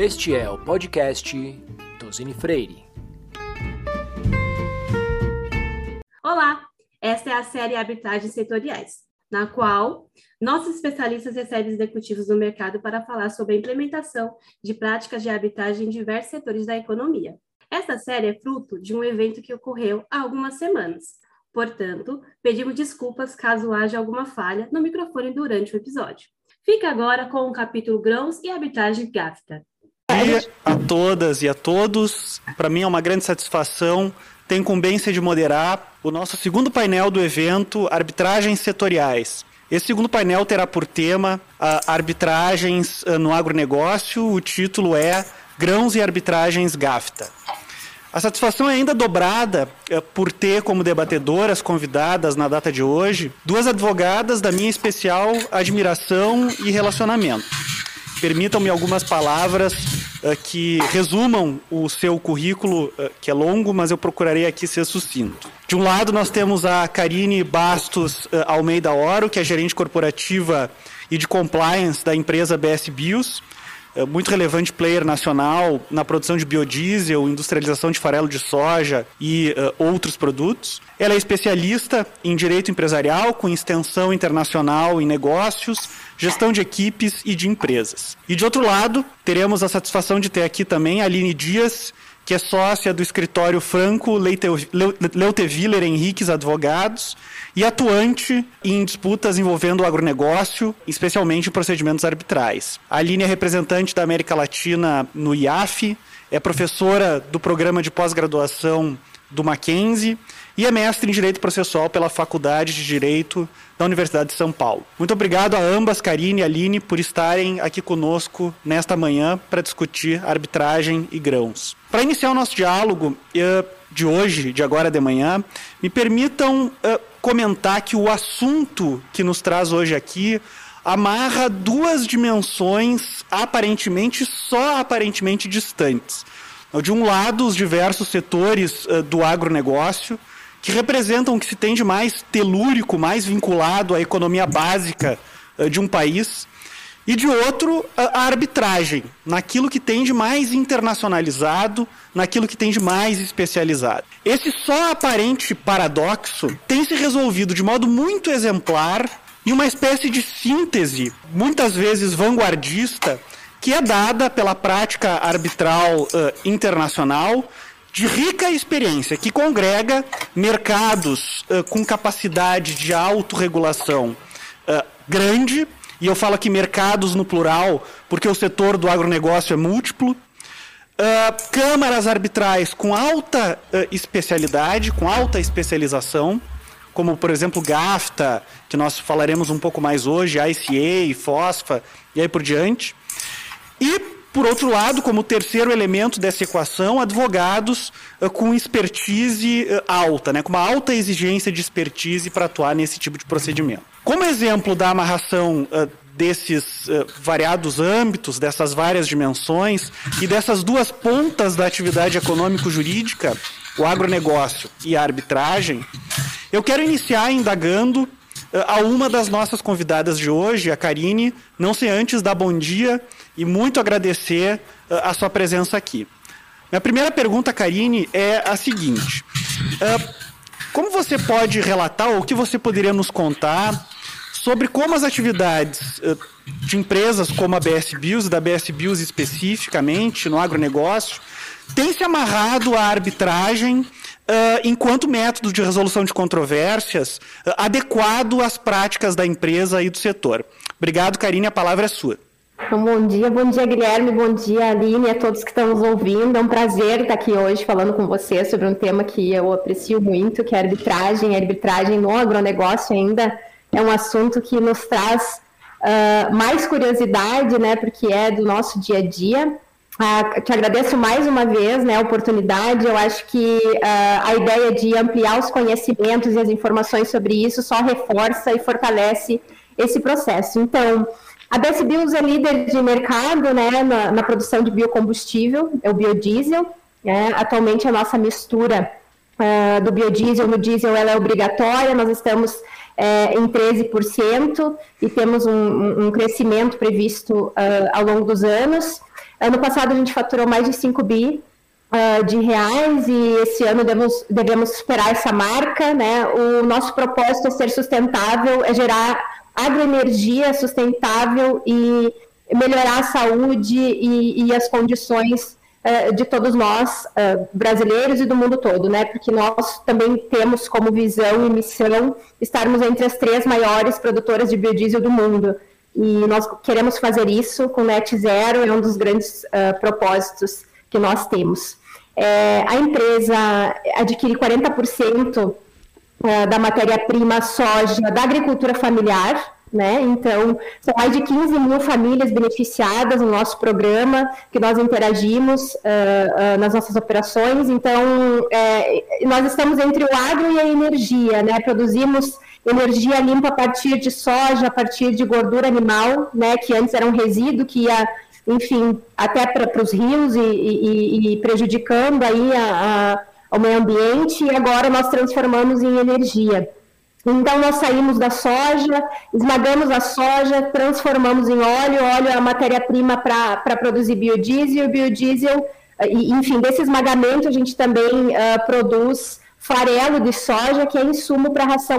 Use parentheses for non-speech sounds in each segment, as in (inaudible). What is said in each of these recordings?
Este é o podcast Tosini Freire. Olá, esta é a série Arbitragens Setoriais, na qual nossos especialistas recebem executivos do mercado para falar sobre a implementação de práticas de arbitragem em diversos setores da economia. Esta série é fruto de um evento que ocorreu há algumas semanas. Portanto, pedimos desculpas caso haja alguma falha no microfone durante o episódio. Fica agora com o capítulo Grãos e Arbitragem GAFTA. Dia a todas e a todos. Para mim é uma grande satisfação ter incumbência de moderar o nosso segundo painel do evento Arbitragens Setoriais. Esse segundo painel terá por tema uh, arbitragens uh, no agronegócio. O título é Grãos e Arbitragens GAFTA. A satisfação é ainda dobrada uh, por ter como debatedoras convidadas na data de hoje duas advogadas da minha especial admiração e relacionamento. Permitam-me algumas palavras uh, que resumam o seu currículo, uh, que é longo, mas eu procurarei aqui ser sucinto. De um lado, nós temos a Karine Bastos uh, Almeida Oro, que é gerente corporativa e de compliance da empresa BS Bios, muito relevante player nacional na produção de biodiesel, industrialização de farelo de soja e uh, outros produtos. Ela é especialista em direito empresarial, com extensão internacional em negócios, gestão de equipes e de empresas. E de outro lado, teremos a satisfação de ter aqui também a Aline Dias, que é sócia do escritório Franco Leuteviller Henriques Advogados e atuante em disputas envolvendo o agronegócio, especialmente procedimentos arbitrais. A Aline é representante da América Latina no IAF, é professora do programa de pós-graduação do Mackenzie e é mestre em Direito Processual pela Faculdade de Direito da Universidade de São Paulo. Muito obrigado a ambas, Karine e Aline, por estarem aqui conosco nesta manhã para discutir arbitragem e grãos. Para iniciar o nosso diálogo uh, de hoje, de agora de manhã, me permitam uh, comentar que o assunto que nos traz hoje aqui amarra duas dimensões aparentemente, só aparentemente distantes. De um lado, os diversos setores uh, do agronegócio, que representam o que se tem de mais telúrico, mais vinculado à economia básica uh, de um país, e de outro, a arbitragem, naquilo que tem de mais internacionalizado, naquilo que tem de mais especializado. Esse só aparente paradoxo tem se resolvido de modo muito exemplar em uma espécie de síntese, muitas vezes vanguardista, que é dada pela prática arbitral uh, internacional de rica experiência, que congrega mercados uh, com capacidade de autorregulação uh, grande, e eu falo aqui mercados no plural, porque o setor do agronegócio é múltiplo, uh, câmaras arbitrais com alta especialidade, com alta especialização, como, por exemplo, GAFTA, que nós falaremos um pouco mais hoje, ICA, FOSFA, e aí por diante. E por outro lado, como terceiro elemento dessa equação, advogados uh, com expertise uh, alta, né, com uma alta exigência de expertise para atuar nesse tipo de procedimento. Como exemplo da amarração uh, desses variados âmbitos, dessas várias dimensões e dessas duas pontas da atividade econômico-jurídica, o agronegócio e a arbitragem, eu quero iniciar indagando a uma das nossas convidadas de hoje, a Karine, não sei antes dar bom dia e muito agradecer uh, a sua presença aqui. Minha primeira pergunta, Karine, é a seguinte: uh, como você pode relatar, ou o que você poderia nos contar sobre como as atividades uh, de empresas como a BS e da BS Bios especificamente, no agronegócio, têm se amarrado à arbitragem Uh, enquanto método de resolução de controvérsias uh, adequado às práticas da empresa e do setor. Obrigado, Karine, a palavra é sua. Então, bom dia, bom dia Guilherme, bom dia Aline, a todos que estão nos ouvindo. É um prazer estar aqui hoje falando com você sobre um tema que eu aprecio muito, que é a arbitragem. A arbitragem no agronegócio ainda é um assunto que nos traz uh, mais curiosidade, né, porque é do nosso dia a dia. Uh, te agradeço mais uma vez né, a oportunidade. Eu acho que uh, a ideia de ampliar os conhecimentos e as informações sobre isso só reforça e fortalece esse processo. Então, a BS Bios é líder de mercado né, na, na produção de biocombustível, é o biodiesel. Né? Atualmente, a nossa mistura uh, do biodiesel no diesel ela é obrigatória, nós estamos é, em 13% e temos um, um crescimento previsto uh, ao longo dos anos. Ano passado a gente faturou mais de 5 bi uh, de reais e esse ano devemos, devemos superar essa marca. Né? O nosso propósito é ser sustentável, é gerar agroenergia sustentável e melhorar a saúde e, e as condições uh, de todos nós, uh, brasileiros e do mundo todo, né? Porque nós também temos como visão e missão estarmos entre as três maiores produtoras de biodiesel do mundo. E nós queremos fazer isso com Net Zero, é um dos grandes uh, propósitos que nós temos. É, a empresa adquire 40% da matéria-prima soja da agricultura familiar, né? Então, são mais de 15 mil famílias beneficiadas no nosso programa, que nós interagimos uh, uh, nas nossas operações. Então, é, nós estamos entre o agro e a energia, né? Produzimos energia limpa a partir de soja, a partir de gordura animal, né? Que antes era um resíduo que ia, enfim, até para os rios e, e, e, prejudicando aí a, a, ao meio ambiente. E agora nós transformamos em energia. Então, nós saímos da soja, esmagamos a soja, transformamos em óleo, óleo é a matéria-prima para produzir biodiesel, biodiesel, enfim, desse esmagamento a gente também uh, produz farelo de soja, que é insumo para ração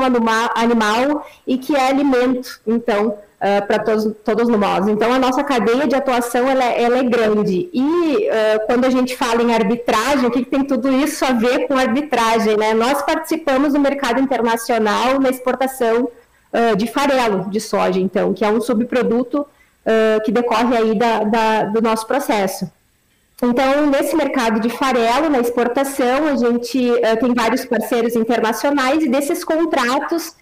animal e que é alimento, então, uh, para todos, todos nós. Então, a nossa cadeia de atuação ela, é, ela é grande. E uh, quando a gente fala em arbitragem, o que, que, tem tudo isso a ver com arbitragem? Né? Nós participamos do mercado internacional na exportação uh, de farelo de soja, então, que é um subproduto que decorre aí da, da, do nosso processo. Então, nesse mercado de farelo, na exportação, a gente uh, tem vários parceiros internacionais e desses contratos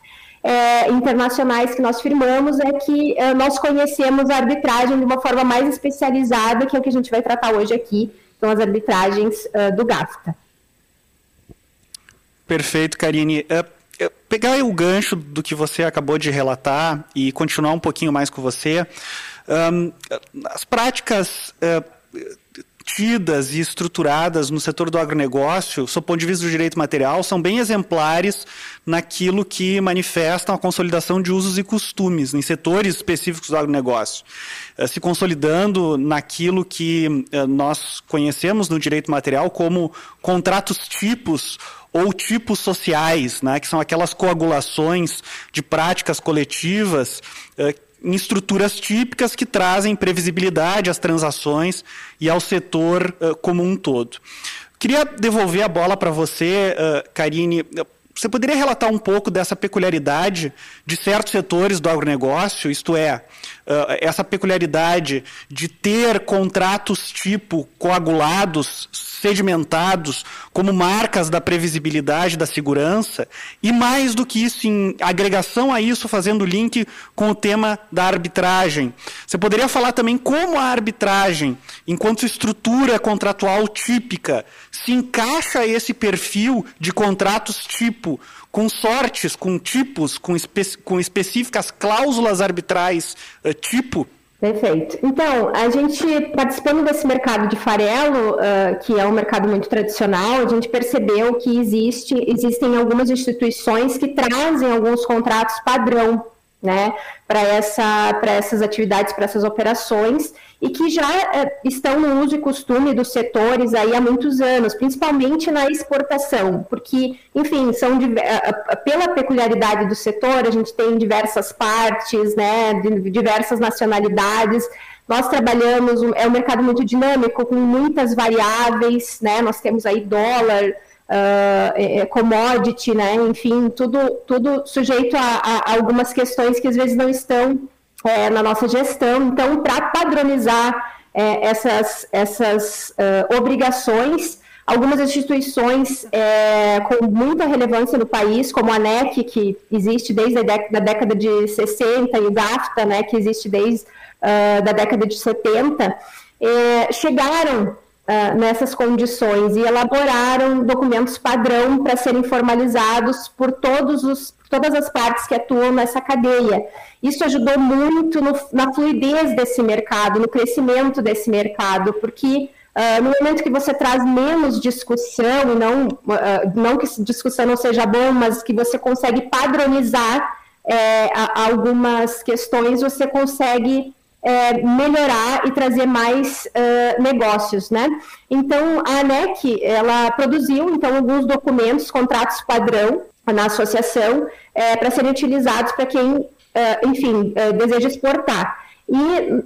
é, internacionais que nós firmamos é que é, nós conhecemos a arbitragem de uma forma mais especializada, que é o que a gente vai tratar hoje aqui, são as arbitragens é, do GAFTA. Perfeito, Karine. Uh, pegar o gancho do que você acabou de relatar e continuar um pouquinho mais com você. Um, as práticas uh, tidas e estruturadas no setor do agronegócio, sob o ponto de vista do direito material, são bem exemplares naquilo que manifestam a consolidação de usos e costumes em setores específicos do agronegócio, eh, se consolidando naquilo que eh, nós conhecemos no direito material como contratos tipos ou tipos sociais, né, que são aquelas coagulações de práticas coletivas eh, em estruturas típicas que trazem previsibilidade às transações e ao setor uh, como um todo. Queria devolver a bola para você, uh, Karine. Você poderia relatar um pouco dessa peculiaridade de certos setores do agronegócio, isto é, essa peculiaridade de ter contratos tipo coagulados, sedimentados, como marcas da previsibilidade, da segurança, e mais do que isso, em agregação a isso, fazendo link com o tema da arbitragem. Você poderia falar também como a arbitragem, enquanto estrutura contratual típica, se encaixa esse perfil de contratos tipo com sortes, com tipos, com, espe com específicas cláusulas arbitrais uh, tipo? Perfeito. Então, a gente, participando desse mercado de farelo, uh, que é um mercado muito tradicional, a gente percebeu que existe, existem algumas instituições que trazem alguns contratos padrão né, para essa, essas atividades, para essas operações, e que já é, estão no uso e costume dos setores aí há muitos anos, principalmente na exportação, porque, enfim, são pela peculiaridade do setor, a gente tem diversas partes, né, de diversas nacionalidades. Nós trabalhamos, é um mercado muito dinâmico, com muitas variáveis, né? Nós temos aí dólar, uh, commodity, né? Enfim, tudo, tudo sujeito a, a, algumas questões que às vezes não estão é, na nossa gestão. Então, para padronizar é, essas, essas uh, obrigações, algumas instituições é, com muita relevância no país, como a ANEC, que existe desde a década, da década de 60, e o GAFTA, né, que existe desde uh, da década de 70, é, chegaram uh, nessas condições e elaboraram documentos padrão para serem formalizados por todos os, todas as partes que atuam nessa cadeia. Isso ajudou muito no, na fluidez desse mercado, no crescimento desse mercado, porque Uh, no momento que você traz menos discussão, não, uh, não que discussão não seja bom, mas que você consegue padronizar é, algumas questões, você consegue é, melhorar e trazer mais uh, negócios, né? Então, a ANEC, ela produziu, então, alguns documentos, contratos padrão na associação, é, para serem utilizados para quem, uh, enfim, uh, deseja exportar. E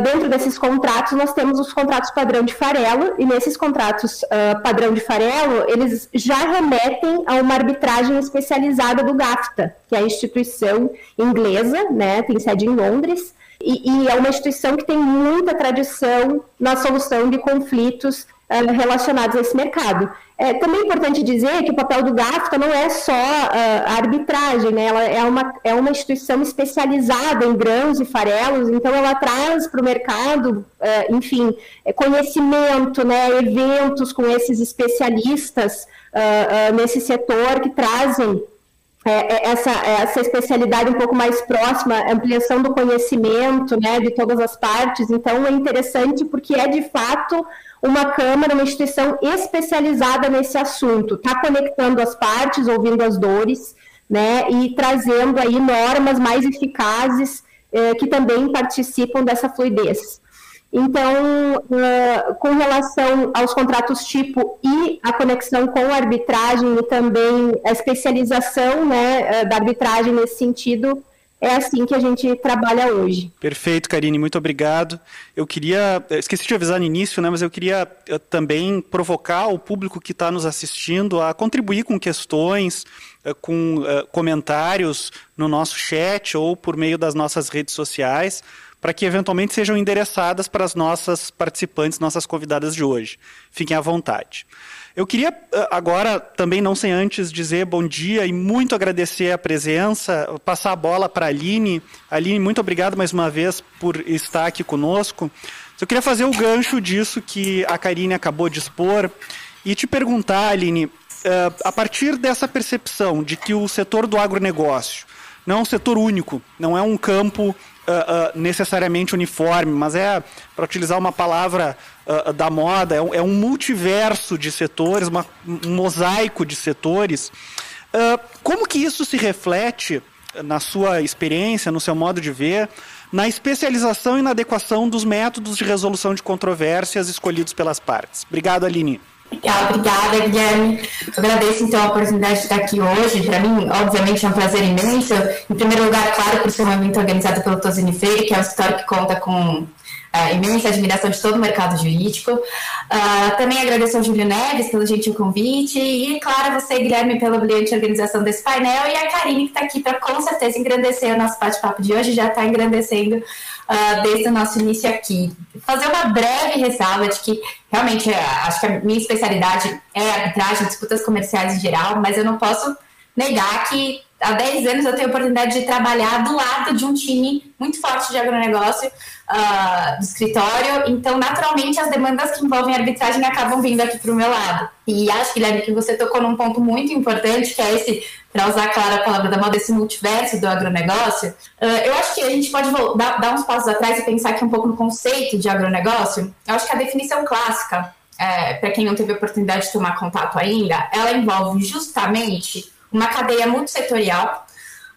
dentro desses contratos, nós temos os contratos padrão de farelo, e nesses contratos padrão de farelo, eles já remetem a uma arbitragem especializada do GAFTA, que é a instituição inglesa, né, tem sede em Londres, e, e é uma instituição que tem muita tradição na solução de conflitos uh, relacionados a esse mercado. É também importante dizer que o papel do GAFTA não é só uh, a arbitragem, né? ela é uma, é uma instituição especializada em grãos e farelos, então ela traz para o mercado, uh, enfim, é, conhecimento, né? eventos com esses especialistas uh, nesse setor que trazem é, essa, essa especialidade um pouco mais próxima, ampliação do conhecimento né, de todas as partes. Então, é interessante porque é de fato uma Câmara, uma instituição especializada nesse assunto, está conectando as partes, ouvindo as dores, né, e trazendo aí normas mais eficazes eh, que também participam dessa fluidez. Então, uh, com relação aos contratos tipo e a conexão com a arbitragem e também a especialização né, da arbitragem nesse sentido, é assim que a gente trabalha hoje. Perfeito, Karine, muito obrigado. Eu queria, esqueci de avisar no início, né, mas eu queria também provocar o público que está nos assistindo a contribuir com questões, eh, com comentários no nosso chat ou por meio das nossas redes sociais, para que eventualmente sejam endereçadas para as nossas participantes, nossas convidadas de hoje. Fiquem à vontade. Eu queria eh, agora, também não sem antes, dizer bom dia e muito agradecer a presença, passar a bola para a Aline. Aline, muito obrigado mais uma vez por estar aqui conosco. Eu queria fazer o gancho disso que a Karine acabou de expor e te perguntar, Aline, eh, a partir dessa percepção de que o setor do agronegócio não é um setor único, não é um campo uh, necessariamente uniforme, mas é, para utilizar uma palavra uh, da moda, é um, é um, multiverso de setores, uma, um mosaico de setores. como que isso se reflete na sua experiência, no seu modo de ver, na especialização e na adequação dos métodos de resolução de controvérsias escolhidos pelas partes? Obrigado, Aline. Obrigada, Guilherme. agradeço, então, a oportunidade de estar aqui hoje. Para mim, obviamente, é um prazer imenso. Em primeiro lugar, claro, por ser um evento organizado pelo Tosini Freire, que é um escritório que conta com a imensa admiração de todo o mercado jurídico. Uh, também agradeço ao Júlio Neves pelo gentil convite e, claro, você, Guilherme, pela brilhante organização desse painel e a Karine, que está aqui para, com certeza, engrandecer o nosso bate-papo de hoje, já está engrandecendo uh, desde o nosso início aqui. Fazer uma breve ressalva de que, realmente, é, acho que a minha especialidade é arbitragem, disputas comerciais em geral, mas eu não posso negar que há 10 anos eu tenho a oportunidade de trabalhar do lado de um time muito forte de agronegócio uh, do escritório, então naturalmente as demandas que envolvem arbitragem acabam vindo aqui para o meu lado. E acho, Guilherme, que você tocou num ponto muito importante, que é esse, para usar, claro, a palavra da moda, esse multiverso do agronegócio. Uh, eu acho que a gente pode dar, dar uns passos atrás e pensar aqui um pouco no conceito de agronegócio. Eu acho que a definição clássica, é, para quem não teve oportunidade de tomar contato ainda, ela envolve justamente uma cadeia multissetorial.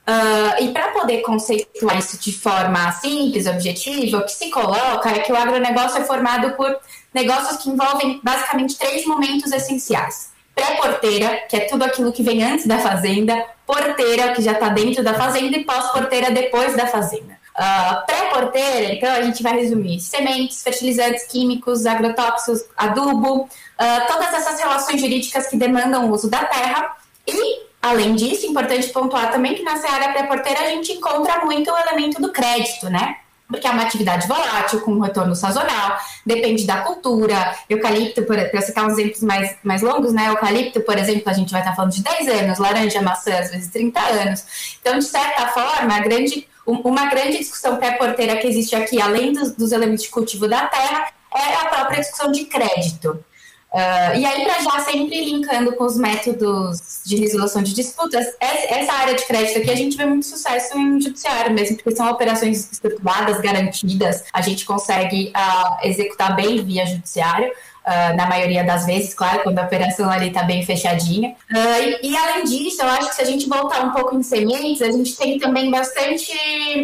Uh, e para poder conceituar isso de forma simples, objetiva, o que se coloca é que o agronegócio é formado por negócios que envolvem basicamente três momentos essenciais. Pré-porteira, que é tudo aquilo que vem antes da fazenda, porteira, que já está dentro da fazenda, e pós-porteira, depois da fazenda. Uh, Pré-porteira, então a gente vai resumir sementes, fertilizantes químicos, agrotóxicos, adubo, uh, todas essas relações jurídicas que demandam o uso da terra. E Além disso, importante pontuar também que nessa área pré-porteira a gente encontra muito o elemento do crédito, né? Porque é uma atividade volátil, com um retorno sazonal, depende da cultura. Eucalipto, para citar uns exemplos mais, mais longos, né? Eucalipto, por exemplo, a gente vai estar falando de 10 anos, laranja, maçã, às vezes 30 anos. Então, de certa forma, a grande, uma grande discussão pré-porteira que existe aqui, além dos, dos elementos de cultivo da terra, é a própria discussão de crédito. Uh, e aí, para já sempre linkando com os métodos de resolução de disputas, essa área de crédito aqui a gente vê muito sucesso em judiciário mesmo, porque são operações estruturadas, garantidas, a gente consegue uh, executar bem via judiciário. Uh, na maioria das vezes, claro, quando a operação ali está bem fechadinha. Uh, e, e, além disso, eu acho que se a gente voltar um pouco em sementes, a gente tem também bastante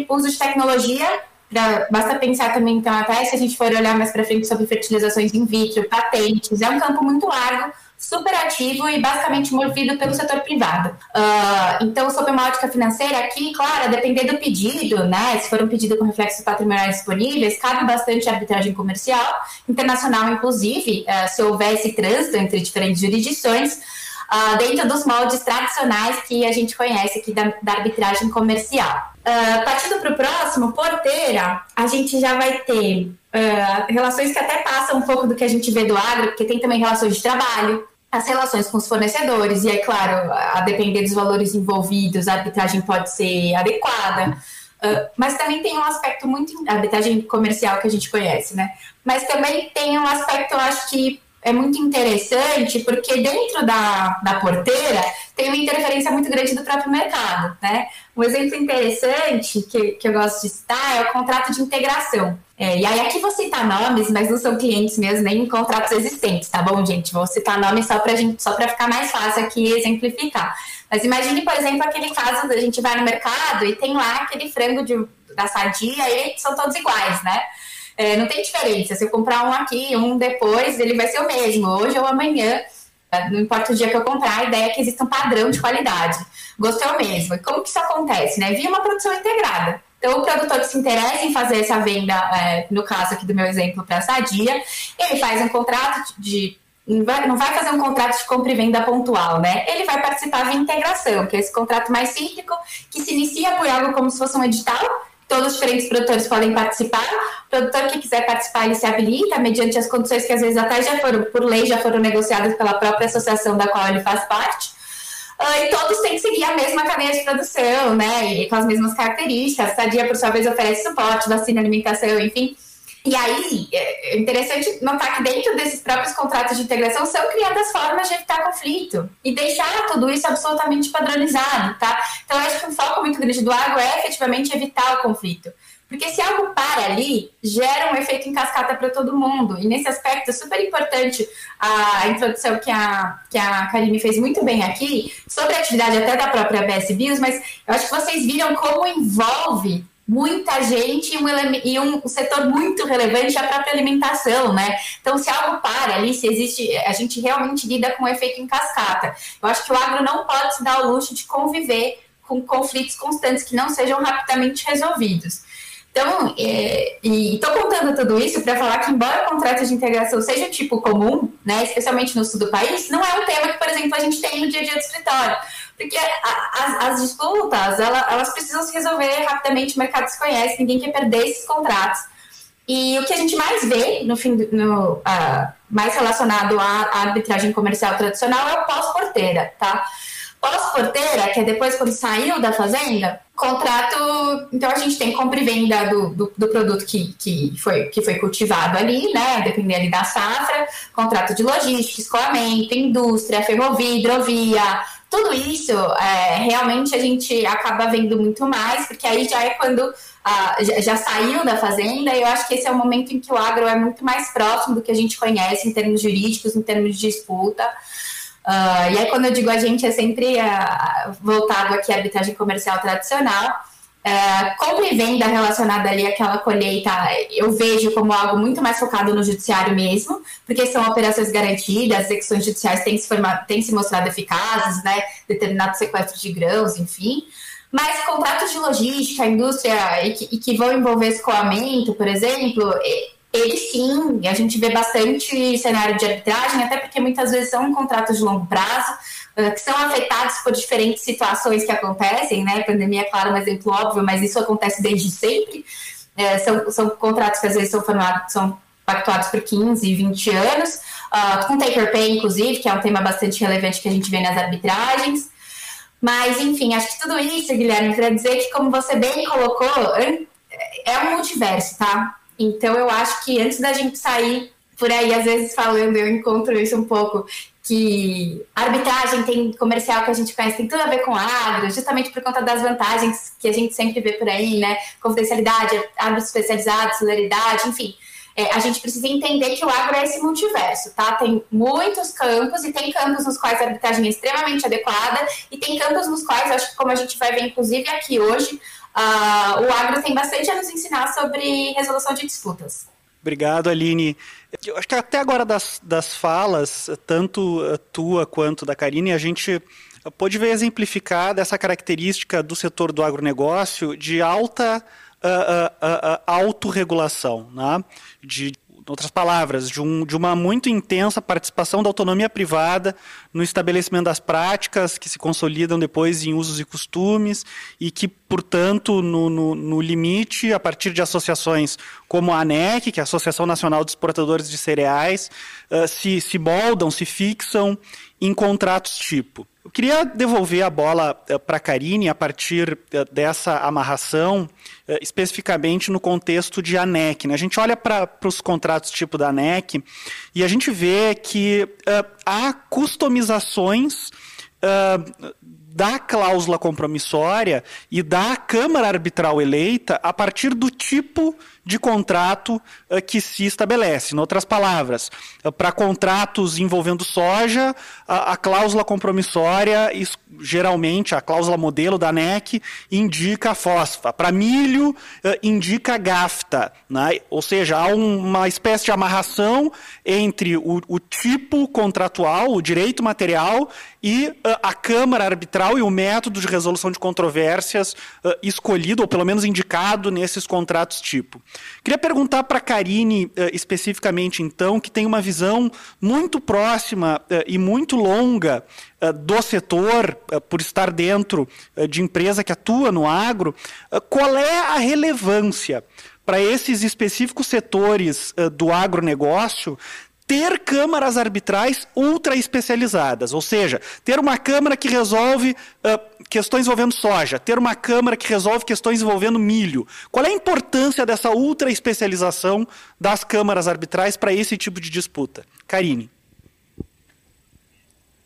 uso de tecnologia pra, basta pensar também, então, até se a gente for olhar mais para frente sobre fertilizações in vitro, patentes, é um campo muito largo super ativo e basicamente movido pelo setor privado. Uh, então, sob uma ótica financeira, aqui, claro, a depender do pedido, né? Se for um pedido com reflexos patrimoniais disponíveis, cabe bastante arbitragem comercial, internacional, inclusive, uh, se houvesse trânsito entre diferentes jurisdições. Uh, dentro dos moldes tradicionais que a gente conhece aqui da, da arbitragem comercial. Uh, partindo para o próximo, porteira, a gente já vai ter uh, relações que até passam um pouco do que a gente vê do agro, porque tem também relações de trabalho, as relações com os fornecedores, e aí, claro, a depender dos valores envolvidos, a arbitragem pode ser adequada. Uh, mas também tem um aspecto muito. A arbitragem comercial que a gente conhece, né? Mas também tem um aspecto, eu acho que é muito interessante porque dentro da, da porteira tem uma interferência muito grande do próprio mercado, né? Um exemplo interessante que, que eu gosto de citar é o contrato de integração. É, e aí aqui vou citar nomes, mas não são clientes meus nem contratos existentes, tá bom, gente? Vou citar nomes só para gente, só para ficar mais fácil aqui exemplificar. Mas imagine, por exemplo, aquele caso da gente vai no mercado e tem lá aquele frango de, da sadia e são todos iguais, né? É, não tem diferença. Se eu comprar um aqui, um depois, ele vai ser o mesmo, hoje ou amanhã. É, não importa o dia que eu comprar, a ideia é que exista um padrão de qualidade. Gosto é o mesmo. E como que isso acontece? Né? Via uma produção integrada. Então, o produtor que se interessa em fazer essa venda, é, no caso aqui do meu exemplo para a Sadia, ele faz um contrato de. Não vai fazer um contrato de compra e venda pontual, né? Ele vai participar de integração, que é esse contrato mais cíclico, que se inicia por algo como se fosse um edital, Todos os diferentes produtores podem participar. O produtor que quiser participar, ele se habilita mediante as condições que às vezes até já foram, por lei, já foram negociadas pela própria associação da qual ele faz parte. Uh, e todos têm que seguir a mesma cadeia de produção, né? E com as mesmas características. A Sadia, por sua vez, oferece suporte, vacina, alimentação, enfim. E aí, é interessante notar que dentro desses próprios contratos de integração são criadas formas de evitar conflito e deixar tudo isso absolutamente padronizado, tá? Então, acho que um foco muito grande do agro é efetivamente evitar o conflito. Porque se algo para ali, gera um efeito em cascata para todo mundo. E nesse aspecto é super importante a introdução que a, que a Karine fez muito bem aqui, sobre a atividade até da própria BS Bios, mas eu acho que vocês viram como envolve muita gente e um, e um setor muito relevante é a própria alimentação, né? Então, se algo para ali, se existe, a gente realmente lida com um efeito em cascata. Eu acho que o agro não pode se dar o luxo de conviver com conflitos constantes que não sejam rapidamente resolvidos. Então, é, e estou contando tudo isso para falar que, embora o contrato de integração seja tipo comum, né, especialmente no sul do país, não é um tema que, por exemplo, a gente tem no dia a dia do escritório. Porque as, as disputas, ela, elas precisam se resolver rapidamente, o mercado se conhece, ninguém quer perder esses contratos. E o que a gente mais vê, no fim, no, uh, mais relacionado à, à arbitragem comercial tradicional, é o pós-porteira, tá? Pós-porteira, que é depois quando saiu da fazenda, contrato. Então a gente tem compra e venda do, do, do, produto que, que, foi, que foi cultivado ali, né? Dependendo ali da safra, contrato de logística, escoamento, indústria, ferrovia, hidrovia, tudo isso é, realmente a gente acaba vendo muito mais, porque aí já é quando ah, já, saiu da fazenda, e eu acho que esse é o momento em que o agro é muito mais próximo do que a gente conhece em termos jurídicos, em termos de disputa. Uh, e aí, quando eu digo a gente, é sempre uh, voltado aqui à arbitragem comercial tradicional. Uh, compra e venda relacionada ali àquela colheita, eu vejo como algo muito mais focado no judiciário mesmo, porque são operações garantidas, as execuções judiciais têm se, formado, têm se mostrado eficazes, né? Determinado sequestro de grãos, enfim. Mas contratos de logística, indústria, e que, e que vão envolver escoamento, por exemplo, ele sim, a gente vê bastante cenário de arbitragem, até porque muitas vezes são contratos de longo prazo, que são afetados por diferentes situações que acontecem, né? A pandemia é, claro, um exemplo óbvio, mas isso acontece desde sempre. É, são, são contratos que às vezes são formados, são pactuados por 15, 20 anos, uh, com take or pay, inclusive, que é um tema bastante relevante que a gente vê nas arbitragens. Mas, enfim, acho que tudo isso, Guilherme, para dizer que, como você bem colocou, é um multiverso, tá? Então eu acho que antes da gente sair por aí, às vezes falando, eu encontro isso um pouco, que a arbitragem tem comercial que a gente conhece, tem tudo a ver com agro, justamente por conta das vantagens que a gente sempre vê por aí, né? Confidencialidade, árbitros especializados, celeridade, enfim. É, a gente precisa entender que o agro é esse multiverso, tá? Tem muitos campos e tem campos nos quais a arbitragem é extremamente adequada e tem campos nos quais, acho que como a gente vai ver inclusive aqui hoje, uh, o agro tem bastante a nos ensinar sobre resolução de disputas. Obrigado, Aline. Eu acho que até agora das, das falas, tanto tua quanto da Karine, a gente pode ver exemplificada essa característica do setor do agronegócio de alta uh, uh, uh, autorregulação, né? de outras palavras, de, um, de, uma muito intensa participação da autonomia privada no estabelecimento das práticas que se consolidam depois em usos e costumes e que, portanto, no, no, no limite, a partir de associações como a ANEC, que é a Associação Nacional de Exportadores de Cereais, uh, se, se moldam, se fixam em contratos tipo. Eu queria devolver a bola uh, para a Karine a partir uh, dessa amarração eh, especificamente no contexto de ANEC. Né? A gente olha para os contratos tipo da ANEC e a gente vê que uh, há customizações uh, da cláusula compromissória e da Câmara Arbitral eleita a partir do tipo de contrato uh, que se estabelece. Em outras palavras, uh, para contratos envolvendo soja, a, a cláusula compromissória, isso, geralmente a cláusula modelo da ANEC, indica a fosfa. Para milho, uh, indica GAFTA. Né? Ou seja, há um, uma espécie de amarração entre o, o, tipo contratual, o direito material, e a Câmara Arbitral e o método de resolução de controvérsias escolhido, ou pelo menos indicado nesses contratos tipo. Queria perguntar para a Karine, uh, especificamente, então, que tem uma visão muito próxima uh, e muito longa uh, do setor, por estar dentro de empresa que atua no agro, qual é a relevância para esses específicos setores do agronegócio ter câmaras arbitrais ultra especializadas, ou seja, ter uma câmara que resolve uh, questões envolvendo soja, ter uma câmara que resolve questões envolvendo milho. Qual é a importância dessa ultra especialização das câmaras arbitrais para esse tipo de disputa? Karine.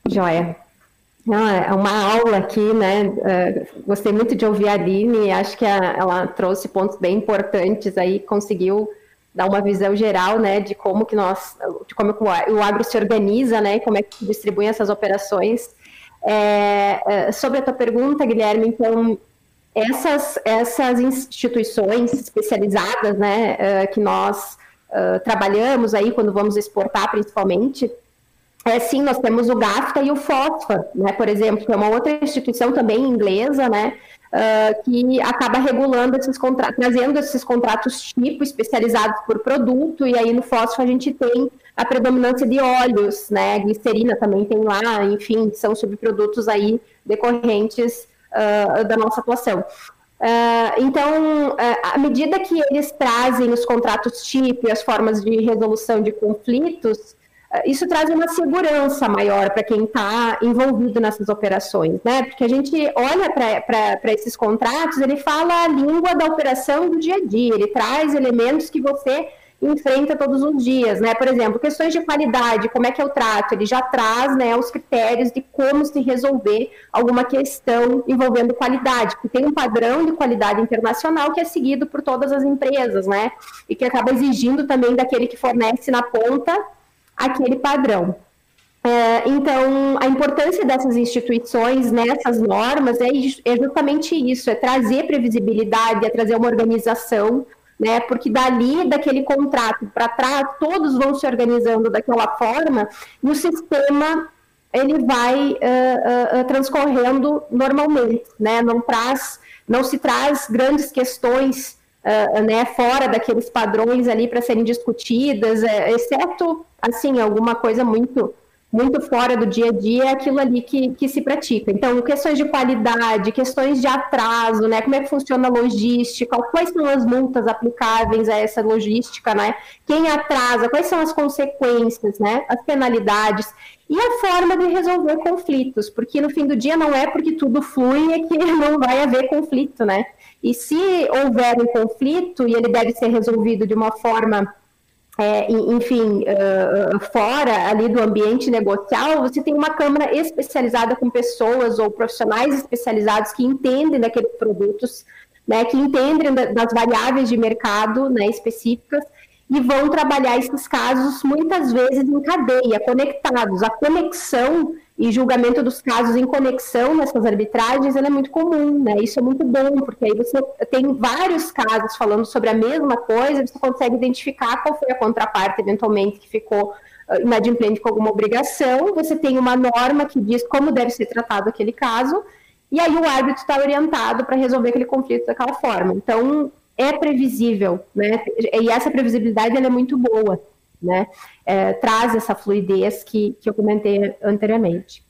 Joia. é uma aula aqui, né? Uh, gostei muito de ouvir a Aline, acho que a, ela trouxe pontos bem importantes aí, conseguiu dar uma visão geral, né, de como que nós, de como o agro se organiza, né, e como é que distribui essas operações. É, é, sobre a tua pergunta, Guilherme, então, essas, essas instituições especializadas, né, é, que nós uh, trabalhamos aí quando vamos exportar, principalmente, é, sim, nós temos o GAFTA e o FOSFA, né, por exemplo, que é uma outra instituição também inglesa, né, uh, que acaba regulando esses contratos, trazendo esses contratos tipo especializados por produto, e aí no fósforo a gente tem a predominância de óleos, né, glicerina também tem lá, enfim, são subprodutos aí decorrentes uh, da nossa atuação. Uh, então, uh, à medida que eles trazem os contratos tipo e as formas de resolução de conflitos, isso traz uma segurança maior para quem está envolvido nessas operações, né? Porque a gente olha para esses contratos, ele fala a língua da operação do dia a dia, ele traz elementos que você enfrenta todos os dias, né? Por exemplo, questões de qualidade, como é que eu trato? Ele já traz, né, os critérios de como se resolver alguma questão envolvendo qualidade, porque tem um padrão de qualidade internacional que é seguido por todas as empresas, né? E que acaba exigindo também daquele que fornece na ponta aquele padrão. É, então, a importância dessas instituições nessas normas é, é justamente isso: é trazer previsibilidade, é trazer uma organização, né? Porque dali, daquele contrato para trás, todos vão se organizando daquela forma e o sistema ele vai uh, uh, transcorrendo normalmente, né? Não traz, não se traz grandes questões uh, né, fora daqueles padrões ali para serem discutidas, é, exceto assim alguma coisa muito muito fora do dia a dia é aquilo ali que, que se pratica. Então, questões de qualidade, questões de atraso, né? Como é que funciona a logística, quais são as multas aplicáveis a essa logística, né? Quem atrasa, quais são as consequências, né? As penalidades. E a forma de resolver conflitos, porque no fim do dia não é porque tudo flui é que (laughs) não vai haver conflito, né? E se houver um conflito e ele deve ser resolvido de uma forma, é, enfim, uh, fora ali do ambiente negocial, você tem uma Câmara especializada com pessoas ou profissionais especializados que entendem daqueles produtos, né, que entendem das variáveis de mercado né, específicas e vão trabalhar esses casos muitas vezes em cadeia, conectados. A conexão e julgamento dos casos em conexão nessas arbitragens é muito comum, né? Isso é muito bom, porque aí você tem vários casos falando sobre a mesma coisa, você consegue identificar qual foi a contraparte, eventualmente, que ficou uh, inadimplente com alguma obrigação, você tem uma norma que diz como deve ser tratado aquele caso, e aí o árbitro está orientado para resolver aquele conflito daquela forma. Então, é previsível, né? E essa previsibilidade é muito boa né? É, traz essa fluidez que, que eu comentei anteriormente.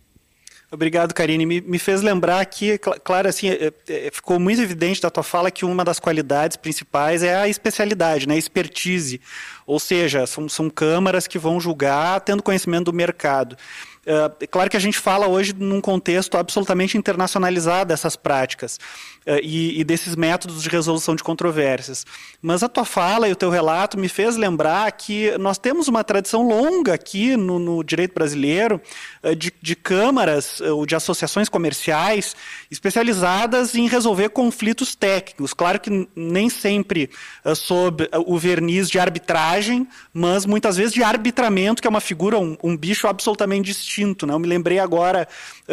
Obrigado, Karine. Me, me, fez lembrar que, claro, assim, é, é, ficou muito evidente da tua fala que uma das qualidades principais é a especialidade, né, a expertise. Ou seja, são, são câmaras que vão julgar tendo conhecimento do mercado. É claro que a gente fala hoje num contexto absolutamente internacionalizado dessas práticas e, e, desses métodos de resolução de controvérsias. Mas a tua fala e o teu relato me fez lembrar que nós temos uma tradição longa aqui no, no direito brasileiro uh, de, de, câmaras ou de associações comerciais especializadas em resolver conflitos técnicos. Claro que nem sempre sob o verniz de arbitragem, mas muitas vezes de arbitramento, que é uma figura, um, um bicho absolutamente distinto. Né? Eu me lembrei agora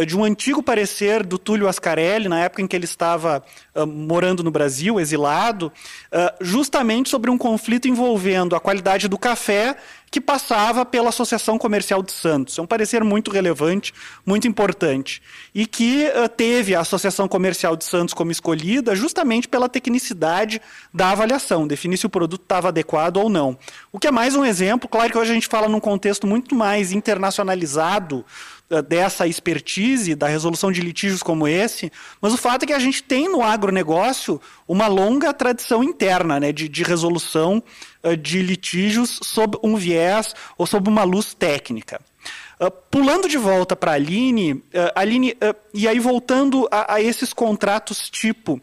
de um antigo parecer do Túlio Ascarelli, na época em que ele estava uh, morando no Brasil, exilado, uh, justamente sobre um conflito envolvendo a qualidade do café que passava pela Associação Comercial de Santos. É um parecer muito relevante, muito importante. E que uh, teve a Associação Comercial de Santos como escolhida justamente pela tecnicidade da avaliação, definir se o produto estava adequado ou não. O que é mais um exemplo, claro que hoje a gente fala num contexto muito mais internacionalizado dessa expertise da resolução de litígios como esse, mas o fato é que a gente tem no agronegócio uma longa tradição interna né, de, de resolução uh, de litígios sob um viés ou sob uma luz técnica. Uh, pulando de volta para a Aline, uh, Aline uh, e aí voltando a, a, esses contratos tipo,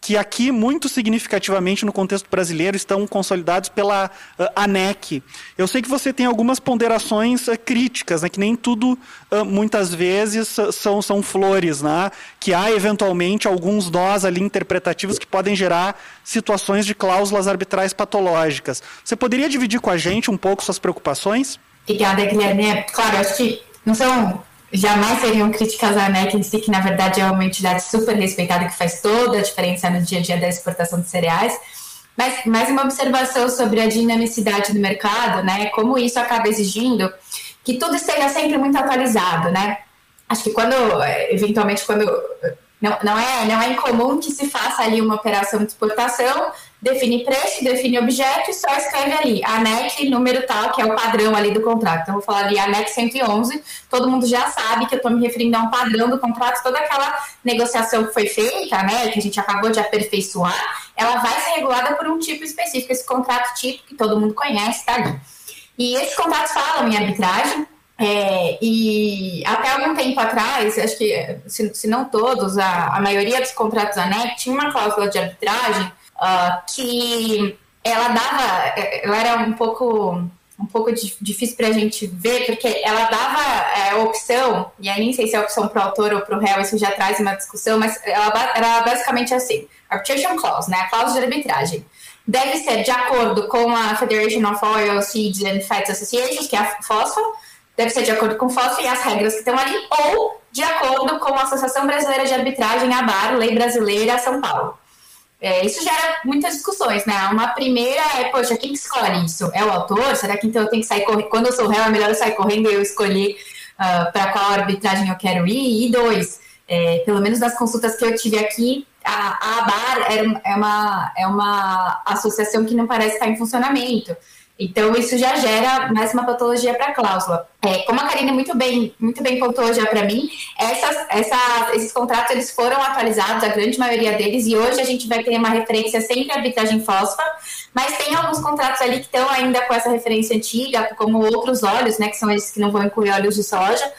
que aqui, muito significativamente no contexto brasileiro, estão consolidados pela uh, ANEC. Eu sei que você tem algumas ponderações uh, críticas, né, que nem tudo, uh, muitas vezes, são, são flores, né, que há, eventualmente, alguns nós ali interpretativos que podem gerar situações de cláusulas arbitrais patológicas. Você poderia dividir com a gente um pouco suas preocupações? Obrigada, Guilherme. É, claro, acho que não são jamais seriam críticas à ANEC em si, que na verdade é uma entidade super respeitada que faz toda a diferença no dia a dia da exportação de cereais. Mas mais uma observação sobre a dinamicidade do mercado, né? Como isso acaba exigindo que tudo esteja sempre muito atualizado, né? Acho que quando, eventualmente, quando não, não, é, não é incomum que se faça ali uma operação de exportação, define preço, define objeto e só escreve ali ANEC número tal, que é o padrão ali do contrato. Então, eu vou falar ali ANEC 111, todo mundo já sabe que eu estou me referindo a um padrão do contrato, toda aquela negociação que foi feita, né, que a gente acabou de aperfeiçoar, ela vai ser regulada por um tipo específico, esse contrato tipo que todo mundo conhece, tá ali. E esses contratos falam em arbitragem, é, e até algum tempo atrás, acho que, se, se não todos, a, a, maioria dos contratos ANEC tinha uma cláusula de arbitragem uh, que ela dava, ela era um pouco um pouco difícil para a gente ver, porque ela dava é, a opção, e aí nem sei se é opção para o autor ou para o réu, isso já traz uma discussão, mas ela era basicamente assim: arbitration clause, né, a cláusula de arbitragem, deve ser de acordo com a Federation of Oil, Seeds and Fats Associations, que é a FOSFA, deve ser de acordo com o FOSF e as regras que estão ali, ou de acordo com a Associação Brasileira de Arbitragem, a BAR, Lei Brasileira São Paulo. É, isso gera muitas discussões, né? Uma primeira é, poxa, quem que escolhe isso? É o autor? Será que então eu tenho que sair correndo? Quando eu sou réu, é melhor eu sair correndo e eu escolher uh, para qual arbitragem eu quero ir? E dois, é, pelo menos das consultas que eu tive aqui, a, a ABAR é, uma, é uma associação que não parece estar em funcionamento. Então, isso já gera mais uma patologia para a cláusula. É, como a Karine muito bem, muito bem contou já para mim, essas, essas, esses contratos eles foram atualizados, a grande maioria deles, e hoje a gente vai ter uma referência sempre à arbitragem fósfora, mas tem alguns contratos ali que estão ainda com essa referência antiga, como outros óleos, né, que são esses que não vão incluir óleos de soja.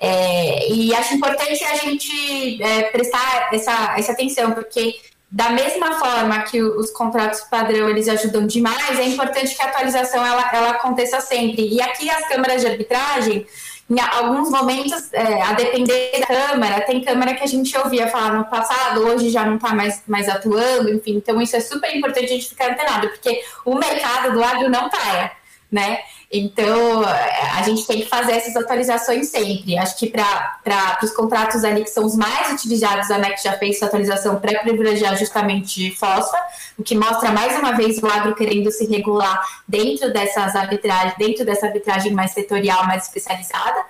É, e acho importante a gente é, prestar essa, essa atenção, porque da mesma forma que os contratos padrão eles ajudam demais, é importante que a atualização ela, ela aconteça sempre. E aqui as câmaras de arbitragem, em alguns momentos, é, a depender da câmara, tem câmara que a gente ouvia falar no passado, hoje já não está mais, mais atuando, enfim. Então, isso é super importante a gente ficar antenado, porque o mercado do agro não para, né? Então, a gente tem que fazer essas atualizações sempre. Acho que para os contratos ali que são os mais utilizados, a NEC já fez essa atualização para privilegiar justamente fósforo, o que mostra mais uma vez o agro querendo se regular dentro dessas arbitragens, dentro dessa arbitragem mais setorial, mais especializada.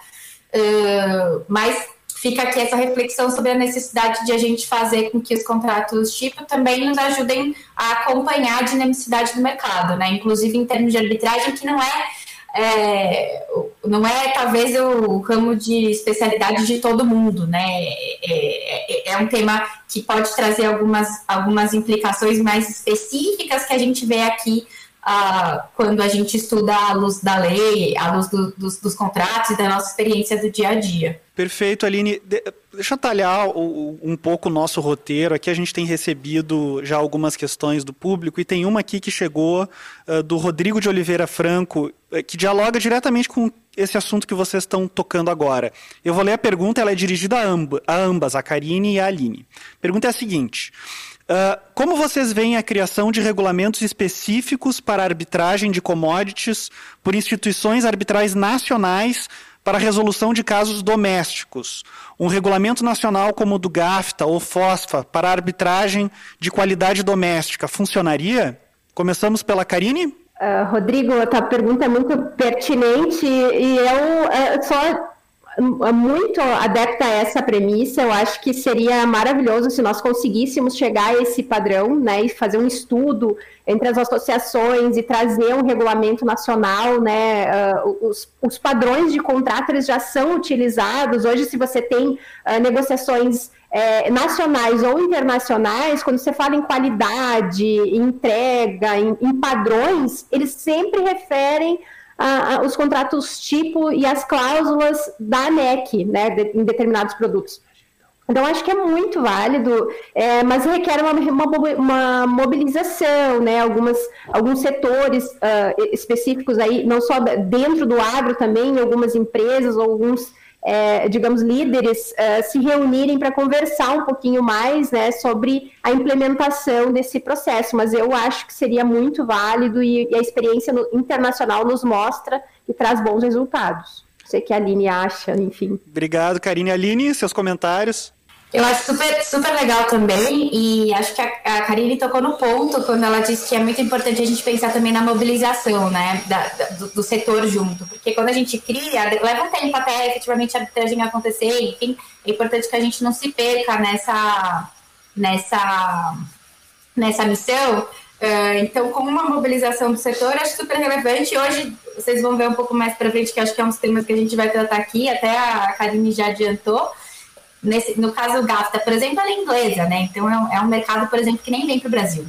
Uh, mas fica aqui essa reflexão sobre a necessidade de a gente fazer com que os contratos tipo também nos ajudem a acompanhar a dinamicidade do mercado, né? Inclusive em termos de arbitragem, que não é, é não é talvez o ramo de especialidade de todo mundo, né? É, é, é um tema que pode trazer algumas, algumas implicações mais específicas que a gente vê aqui quando a gente estuda à luz da lei, à luz do, dos, dos, contratos e da nossa experiência do dia a dia. Perfeito, Aline. De, deixa eu talhar o, um pouco o nosso roteiro. Aqui a gente tem recebido já algumas questões do público e tem uma aqui que chegou uh, do Rodrigo de Oliveira Franco, uh, que dialoga diretamente com esse assunto que vocês estão tocando agora. Eu vou ler a pergunta, ela é dirigida a, a ambas, a Karine e a Aline. A pergunta é a seguinte. Uh, como vocês veem a criação de regulamentos específicos para arbitragem de commodities por instituições arbitrais nacionais para resolução de casos domésticos? Um regulamento nacional como o do GAFTA ou FOSFA para arbitragem de qualidade doméstica funcionaria? Começamos pela Karine? Uh, Rodrigo, a tua pergunta é muito pertinente e eu uh, só muito adepta a essa premissa. Eu acho que seria maravilhoso se nós conseguíssemos chegar a esse padrão, né, e fazer um estudo entre as associações e trazer um regulamento nacional, né? Uh, os, os, padrões de contrato já são utilizados. Hoje, se você tem uh, negociações é, nacionais ou internacionais, quando você fala em qualidade, em entrega, em, em padrões, eles sempre referem a, a, os contratos tipo e as cláusulas da ANEC, né, de, em determinados produtos. Então, acho que é muito válido, é, mas requer uma, uma, uma, mobilização, né? Algumas, alguns setores uh, específicos aí, não só dentro do agro também, algumas empresas, alguns é, digamos, líderes é, se reunirem para conversar um pouquinho mais né, sobre a implementação desse processo. Mas eu acho que seria muito válido e, e a experiência no, internacional nos mostra que traz bons resultados. Não sei o que a Aline acha, enfim. Obrigado, Karine. Aline, seus comentários? Eu acho super, super legal também, e acho que a, a Karine tocou no ponto quando ela disse que é muito importante a gente pensar também na mobilização, né, da, da, do, do, setor junto, porque quando a gente cria, leva um tempo até efetivamente a arbitragem acontecer, enfim, é importante que a gente não se perca nessa, nessa, nessa missão. Uh, então, com uma mobilização do setor, acho super relevante. Hoje, vocês vão ver um pouco mais para frente, que acho que é um dos temas que a gente vai tratar aqui, até a Karine já adiantou. Nesse, no caso do GAFTA, por exemplo, ela é inglesa, né? Então é um, é um mercado, por exemplo, que nem vem para o Brasil.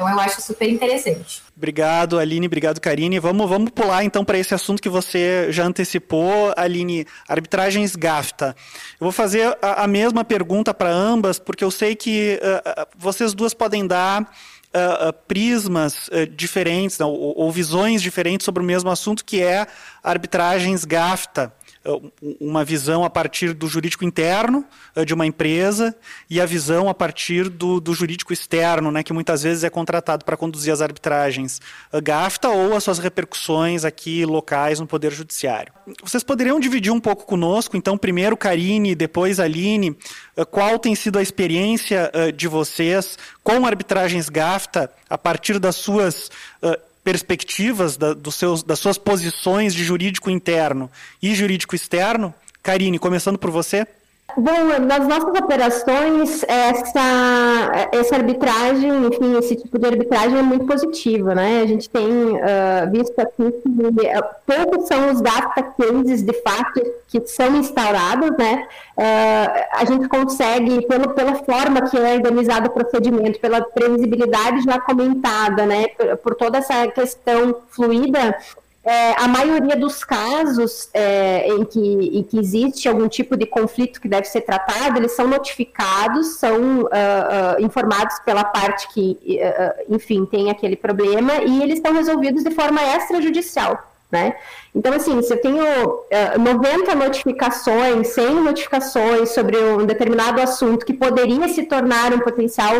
Então eu acho super interessante. Obrigado, Aline. Obrigado, Karine. Vamos, vamos pular então para esse assunto que você já antecipou, Aline. Arbitragens GAFTA. Eu vou fazer a, a mesma pergunta para ambas, porque eu sei que uh, vocês duas podem dar uh, uh, prismas diferentes não, ou, ou visões diferentes sobre o mesmo assunto, que é arbitragens GAFTA uma visão a partir do jurídico interno eh, de uma empresa e a visão a partir do, do jurídico externo, né, que muitas vezes é contratado para conduzir as arbitragens eh, GAFTA ou as suas repercussões aqui locais no Poder Judiciário. Vocês poderiam dividir um pouco conosco, então, primeiro Karine, depois Aline, eh, qual tem sido a experiência de vocês com arbitragens GAFTA a partir das suas perspectivas da, dos seus, das suas posições de jurídico interno e jurídico externo. Karine, começando por você. Bom, nas nossas operações, essa, essa arbitragem, enfim, esse tipo de arbitragem é muito positiva, né? A gente tem uh, visto aqui que uh, poucos são os data cases, de fato, que são instaurados, né? Uh, a gente consegue, pelo, pela forma que é organizado o procedimento, pela previsibilidade já comentada, né? Por, por toda essa questão fluida, é, a maioria dos casos é, em, que, em, que, existe algum tipo de conflito que deve ser tratado, eles são notificados, são uh, uh, informados pela parte que, uh, enfim, tem aquele problema e eles estão resolvidos de forma extrajudicial. Né? Então, assim, se eu tenho 90 notificações, 100 notificações sobre um determinado assunto que poderia se tornar um potencial,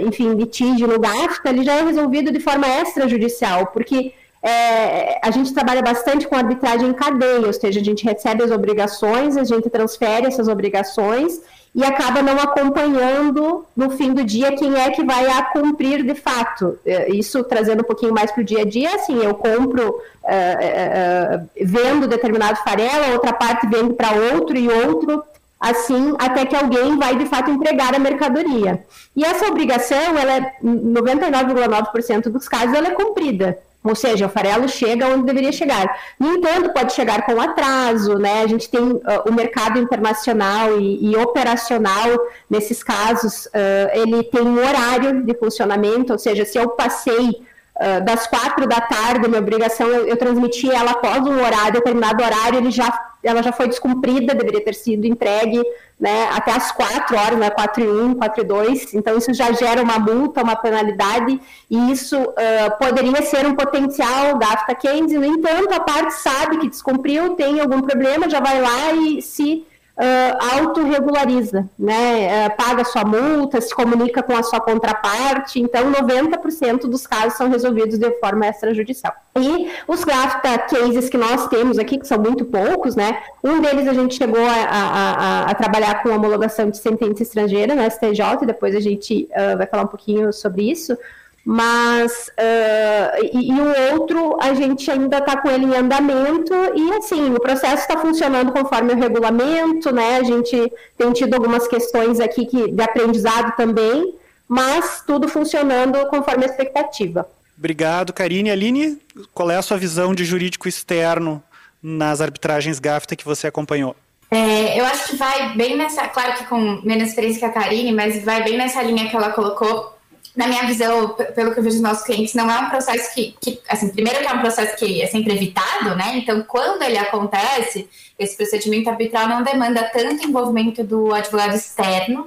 enfim, litígio no GAFTA, ele já é resolvido de forma extrajudicial, porque é, a gente trabalha bastante com arbitragem em cadeia, ou seja, a gente recebe as obrigações, a gente transfere essas obrigações e acaba não acompanhando no fim do dia quem é que vai a cumprir de fato. É, isso trazendo um pouquinho mais para o dia a dia, assim, eu compro, é, é, vendo determinado farelo, outra parte vende para outro e outro, assim, até que alguém vai de fato entregar a mercadoria. E essa obrigação, ela é 99,9% dos casos, ela é cumprida. Ou seja, o farelo chega onde deveria chegar. No entanto, pode chegar com atraso, né? A gente tem uh, o mercado internacional e, e, operacional, nesses casos, uh, ele tem um horário de funcionamento, ou seja, se eu passei uh, das quatro da tarde, minha obrigação, eu, eu transmiti ela após um horário, determinado horário, ele já, ela já foi descumprida, deveria ter sido entregue né, até as quatro horas, né, 4 e 1, 4 e 2, então isso já gera uma multa, uma penalidade, e isso uh, poderia ser um potencial gafta case, no entanto, a parte sabe que descumpriu, tem algum problema, já vai lá e se uh, autorregulariza, né? Uh, paga sua multa, se comunica com a sua contraparte, então 90% dos casos são resolvidos de forma extrajudicial. E os GRAFTA cases que nós temos aqui, que são muito poucos, né? Um deles a gente chegou a, a, a, a trabalhar com homologação de sentença estrangeira na STJ, e depois a gente uh, vai falar um pouquinho sobre isso mas uh, e, e, o outro a gente ainda está com ele em andamento e assim o processo está funcionando conforme o regulamento, né? A gente tem tido algumas questões aqui que, de aprendizado também, mas tudo funcionando conforme a expectativa. Obrigado, Karine. Aline, qual é a sua visão de jurídico externo nas arbitragens GAFTA que você acompanhou? É, eu acho que vai bem nessa, claro que com menos experiência que a Karine, mas vai bem nessa linha que ela colocou na minha visão, pelo que eu vejo dos nossos clientes, não é um processo que, que, assim, primeiro que é um processo que é sempre evitado, né? Então, quando ele acontece, esse procedimento arbitral não demanda tanto envolvimento do advogado externo,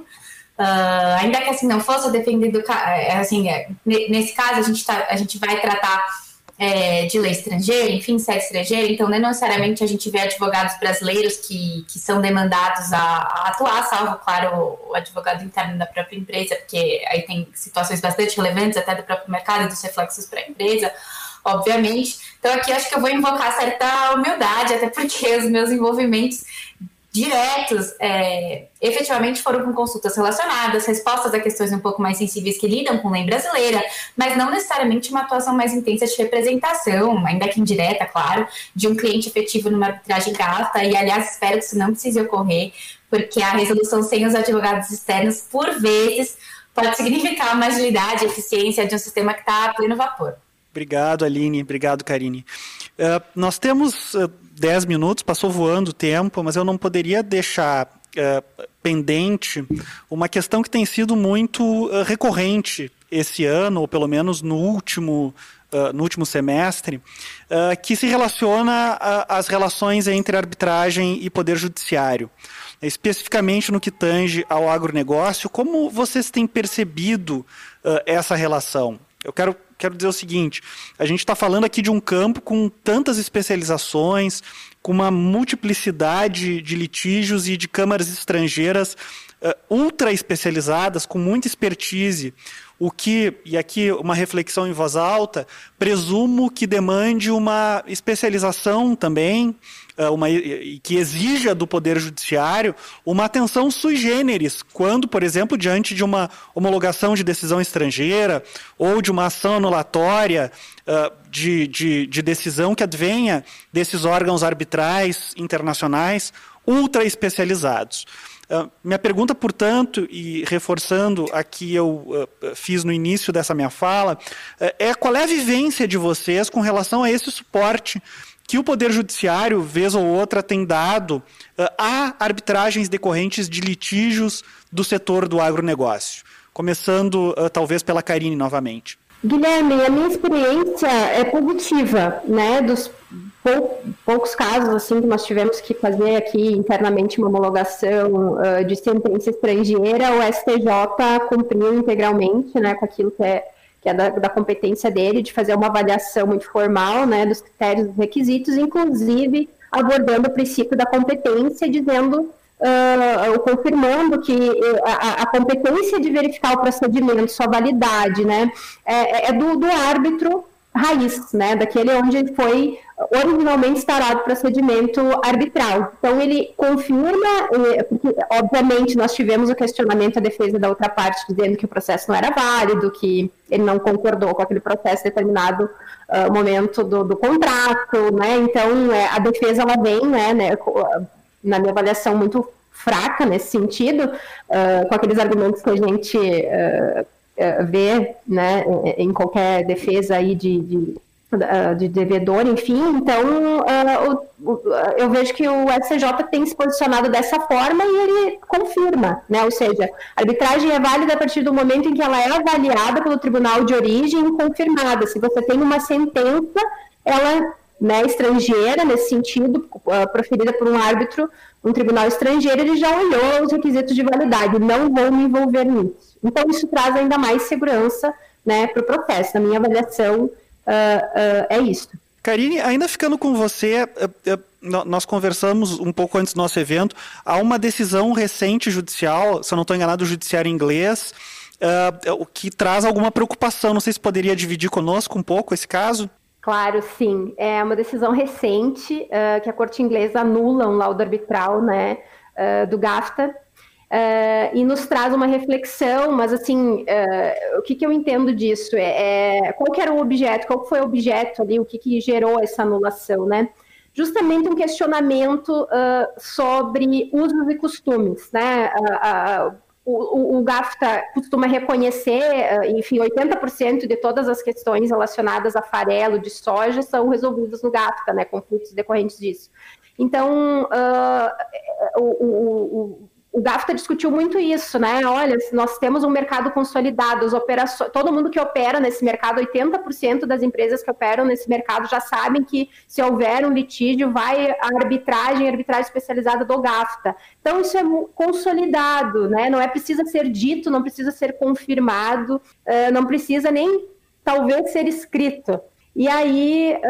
uh, ainda que assim não fosse defendido, é, assim, é, nesse caso a gente, tá, a gente vai tratar é, de lei estrangeira, enfim, sede estrangeira, então não necessariamente a gente vê advogados brasileiros que, que são demandados a, a atuar, salvo, claro, o, o, advogado interno da própria empresa, porque aí tem situações bastante relevantes até do próprio mercado e dos reflexos para a empresa, obviamente. Então aqui acho que eu vou invocar certa humildade, até porque os meus envolvimentos diretos, é, efetivamente foram com consultas relacionadas, respostas a questões um pouco mais sensíveis que lidam com lei brasileira, mas não necessariamente uma atuação mais intensa de representação, ainda que indireta, claro, de um cliente efetivo numa arbitragem gasta, e aliás, espero que isso não precise ocorrer, porque a resolução sem os advogados externos, por vezes, pode significar uma agilidade e eficiência de um sistema que está a pleno vapor. Obrigado, Aline. Obrigado, Karine. Uh, nós temos uh, 10 minutos, passou voando o tempo, mas eu não poderia deixar uh, pendente uma questão que tem sido muito uh, recorrente esse ano, ou pelo menos no último, no último semestre, que se relaciona às relações entre arbitragem e poder judiciário. Especificamente no que tange ao agronegócio, como vocês têm percebido essa relação? Eu quero quero dizer o seguinte: a gente está falando aqui de um campo com tantas especializações, com uma multiplicidade de litígios e de câmaras estrangeiras uh, ultra especializadas, com muita expertise. O que, e aqui uma reflexão em voz alta, presumo que demande uma especialização também uma, que exija do Poder Judiciário uma atenção sui generis, quando, por exemplo, diante de uma homologação de decisão estrangeira ou de uma ação anulatória uh, de, de, de decisão que advenha desses órgãos arbitrais internacionais ultra especializados. Uh, minha pergunta, portanto, e reforçando a que eu uh, fiz no início dessa minha fala, uh, é qual é a vivência de vocês com relação a esse suporte que o Poder Judiciário, vez ou outra, tem dado uh, a arbitragens decorrentes de litígios do setor do agronegócio. Começando, uh, talvez, pela Karine novamente. Guilherme, a minha experiência é positiva, né? Dos pou, poucos casos assim que nós tivemos que fazer aqui internamente uma homologação uh, de sentença estrangeira, o STJ cumpriu integralmente, né, com aquilo que é que é da, da, competência dele, de fazer uma avaliação muito formal né, dos critérios e requisitos, inclusive abordando o princípio da competência, dizendo, uh, confirmando que a, a, competência de verificar o procedimento, sua validade, né, é, é do, do árbitro raiz, né, daquele onde foi originalmente instaurado o procedimento arbitral. Então, ele confirma, porque, obviamente, nós tivemos o questionamento, a defesa da outra parte, dizendo que o processo não era válido, que ele não concordou com aquele processo em determinado uh, momento do, do, contrato, né, então, é, a defesa, ela vem, né, né, na minha avaliação, muito fraca nesse sentido, uh, com aqueles argumentos que a gente uh, uh, vê né, em qualquer defesa aí de, de, de devedor, enfim. Então, eu vejo que o SCJ tem se posicionado dessa forma e ele confirma, né? ou seja, a arbitragem é válida a partir do momento em que ela é avaliada pelo tribunal de origem e confirmada. Se você tem uma sentença, ela né, estrangeira, nesse sentido, uh, proferida por um árbitro, um tribunal estrangeiro, ele já olhou os requisitos de validade, não vou me envolver nisso. Então, isso traz ainda mais segurança né, para o processo. Na minha avaliação, uh, uh, é isso. Karine, ainda ficando com você, nós conversamos um pouco antes do nosso evento, há uma decisão recente judicial, se eu não estou enganado, judiciário inglês, o que traz alguma preocupação. Não sei se poderia dividir conosco um pouco esse caso? Claro, sim. É uma decisão recente uh, que a Corte Inglesa anula um laudo arbitral né, uh, do GAFTA uh, e nos traz uma reflexão, mas assim, o que, que, eu entendo disso? É, é, qual era o objeto, qual foi o objeto ali, o que, que gerou essa anulação, né? Justamente um questionamento sobre usos e costumes, né? O, o, GAFTA costuma reconhecer, eh, enfim, 80% de todas as questões relacionadas a farelo de soja são resolvidas no GAFTA, né, conflitos decorrentes disso. Então, uh, o, o, o GAFTA discutiu muito isso, né? Olha, nós temos um mercado consolidado, as operações, todo mundo que opera nesse mercado, 80% das empresas que operam nesse mercado já sabem que se houver um litígio, vai a arbitragem, arbitragem especializada do GAFTA. Então, isso é consolidado, né? Não é precisa ser dito, não precisa ser confirmado, não precisa nem talvez ser escrito. E aí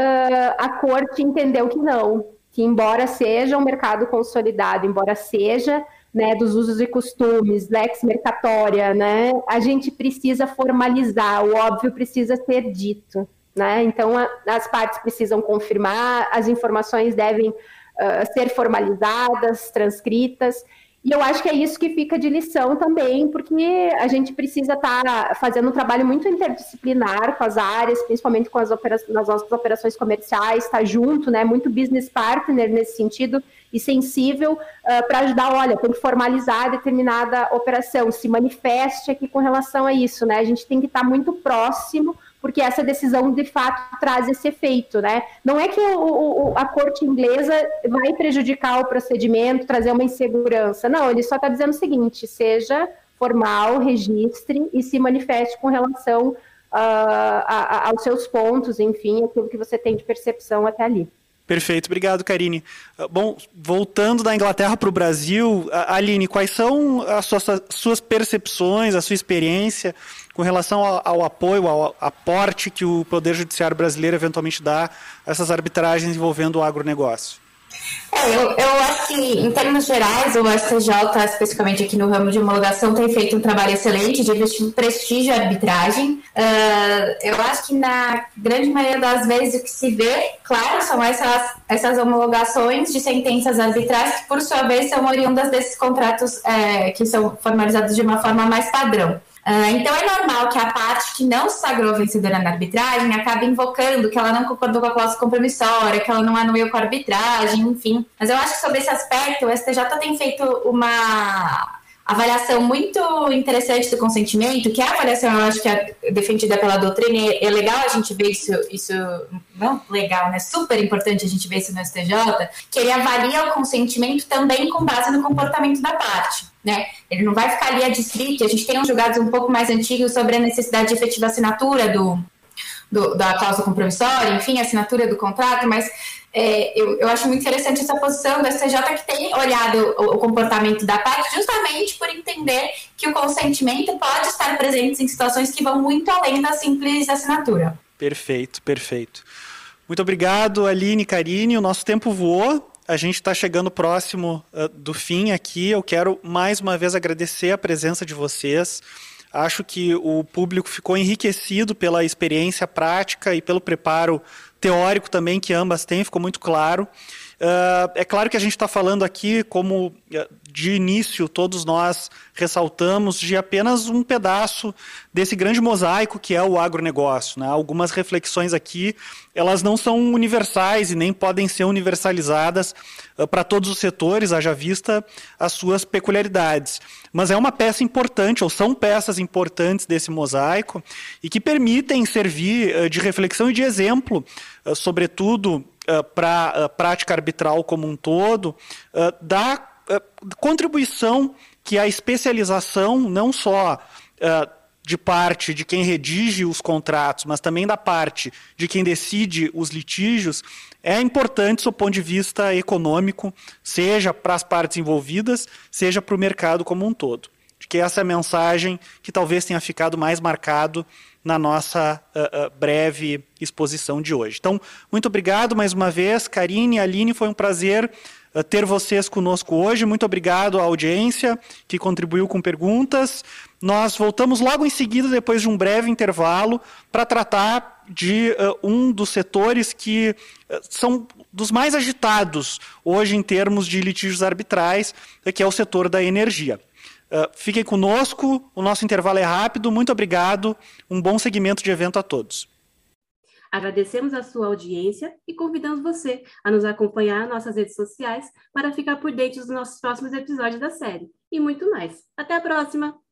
a corte entendeu que não, que embora seja um mercado consolidado, embora seja né, dos usos e costumes, lex mercatória, né, a gente precisa formalizar, o óbvio precisa ser dito, né, então a, as partes precisam confirmar, as informações devem uh, ser formalizadas, transcritas, e eu acho que é isso que fica de lição também, porque a gente precisa estar tá fazendo um trabalho muito interdisciplinar com as áreas, principalmente com as operações, nas nossas operações comerciais, estar tá junto, né, muito business partner nesse sentido, e sensível uh, para ajudar, olha, tem que formalizar determinada operação, se manifeste aqui com relação a isso, né? A gente tem que estar tá muito próximo, porque essa decisão de fato traz esse efeito, né? Não é que o, o, a corte inglesa vai prejudicar o procedimento, trazer uma insegurança, não, ele só está dizendo o seguinte: seja formal, registre e se manifeste com relação uh, a, a, aos seus pontos, enfim, aquilo que você tem de percepção até ali. Perfeito, obrigado, Karine. Ah, bom, voltando da Inglaterra para o Brasil, Aline, quais são as suas, suas, percepções, a sua experiência com relação ao, ao, apoio, ao aporte que o Poder Judiciário brasileiro eventualmente dá a essas arbitragens envolvendo o agronegócio? É, eu, eu acho que, em termos gerais, o STJ, especificamente aqui no ramo de homologação, tem feito um trabalho excelente de prestígio à arbitragem. Uh, eu acho que, na grande maioria das vezes, o que se vê, claro, são essas, essas homologações de sentenças arbitrais, que, por sua vez, são oriundas desses contratos é, que são formalizados de uma forma mais padrão. Uh, então é normal que a parte que não se sagrou vencedora na arbitragem acabe invocando que ela não concordou com a cláusula compromissória, que ela não anuiu com a arbitragem, enfim. Mas eu acho que sobre esse aspecto o STJ tem feito uma avaliação muito interessante do consentimento, que é a avaliação, eu acho que é defendida pela doutrina, e é legal a gente ver isso, isso não legal, né? Super importante a gente ver isso no STJ, que ele avalia o consentimento também com base no comportamento da parte. Né? Ele não vai ficar ali adstrito. A gente tem uns julgados um pouco mais antigos sobre a necessidade de efetiva assinatura do, do da cláusula compromissória, enfim, assinatura do contrato, mas é, eu, eu, acho muito interessante essa posição do STJ que tem olhado o, o, comportamento da parte justamente por entender que o consentimento pode estar presente em situações que vão muito além da simples assinatura. Perfeito, perfeito. Muito obrigado, Aline, Karine. O nosso tempo voou. A gente está chegando próximo uh, do fim aqui. Eu quero mais uma vez agradecer a presença de vocês Acho que o público ficou enriquecido pela experiência prática e pelo preparo teórico também que ambas têm, ficou muito claro. Uh, é claro que a gente está falando aqui, como ah, de início todos nós ressaltamos, de apenas um pedaço desse grande mosaico que é o agronegócio. Né? Algumas reflexões aqui, elas não são universais e nem podem ser universalizadas uh, para todos os setores, haja vista as suas peculiaridades. Mas é uma peça importante, ou são peças importantes desse mosaico, e que permitem servir uh, de reflexão e de exemplo, sobretudo uh, para a prática arbitral como um todo, da contribuição que a especialização, não só de parte de quem redige os contratos, mas também da parte de quem decide os litígios, é importante do ponto de vista econômico, seja para as partes envolvidas, seja para o mercado como um todo. De que essa é a mensagem que talvez tenha ficado mais marcado na nossa uh, uh, breve exposição de hoje. Então, muito obrigado mais uma vez, Karine e Aline, foi um prazer uh, ter vocês conosco hoje. Muito obrigado à audiência que contribuiu com perguntas. Nós voltamos logo em seguida, depois de um breve intervalo, para tratar de um dos setores que são dos mais agitados hoje em termos de litígios arbitrais, que é o setor da energia. Uh, fiquem conosco, o nosso intervalo é rápido. Muito obrigado, um bom segmento de evento a todos. Agradecemos a sua audiência e convidamos você a nos acompanhar nas nossas redes sociais para ficar por dentro dos nossos próximos episódios da série. E muito mais. Até a próxima!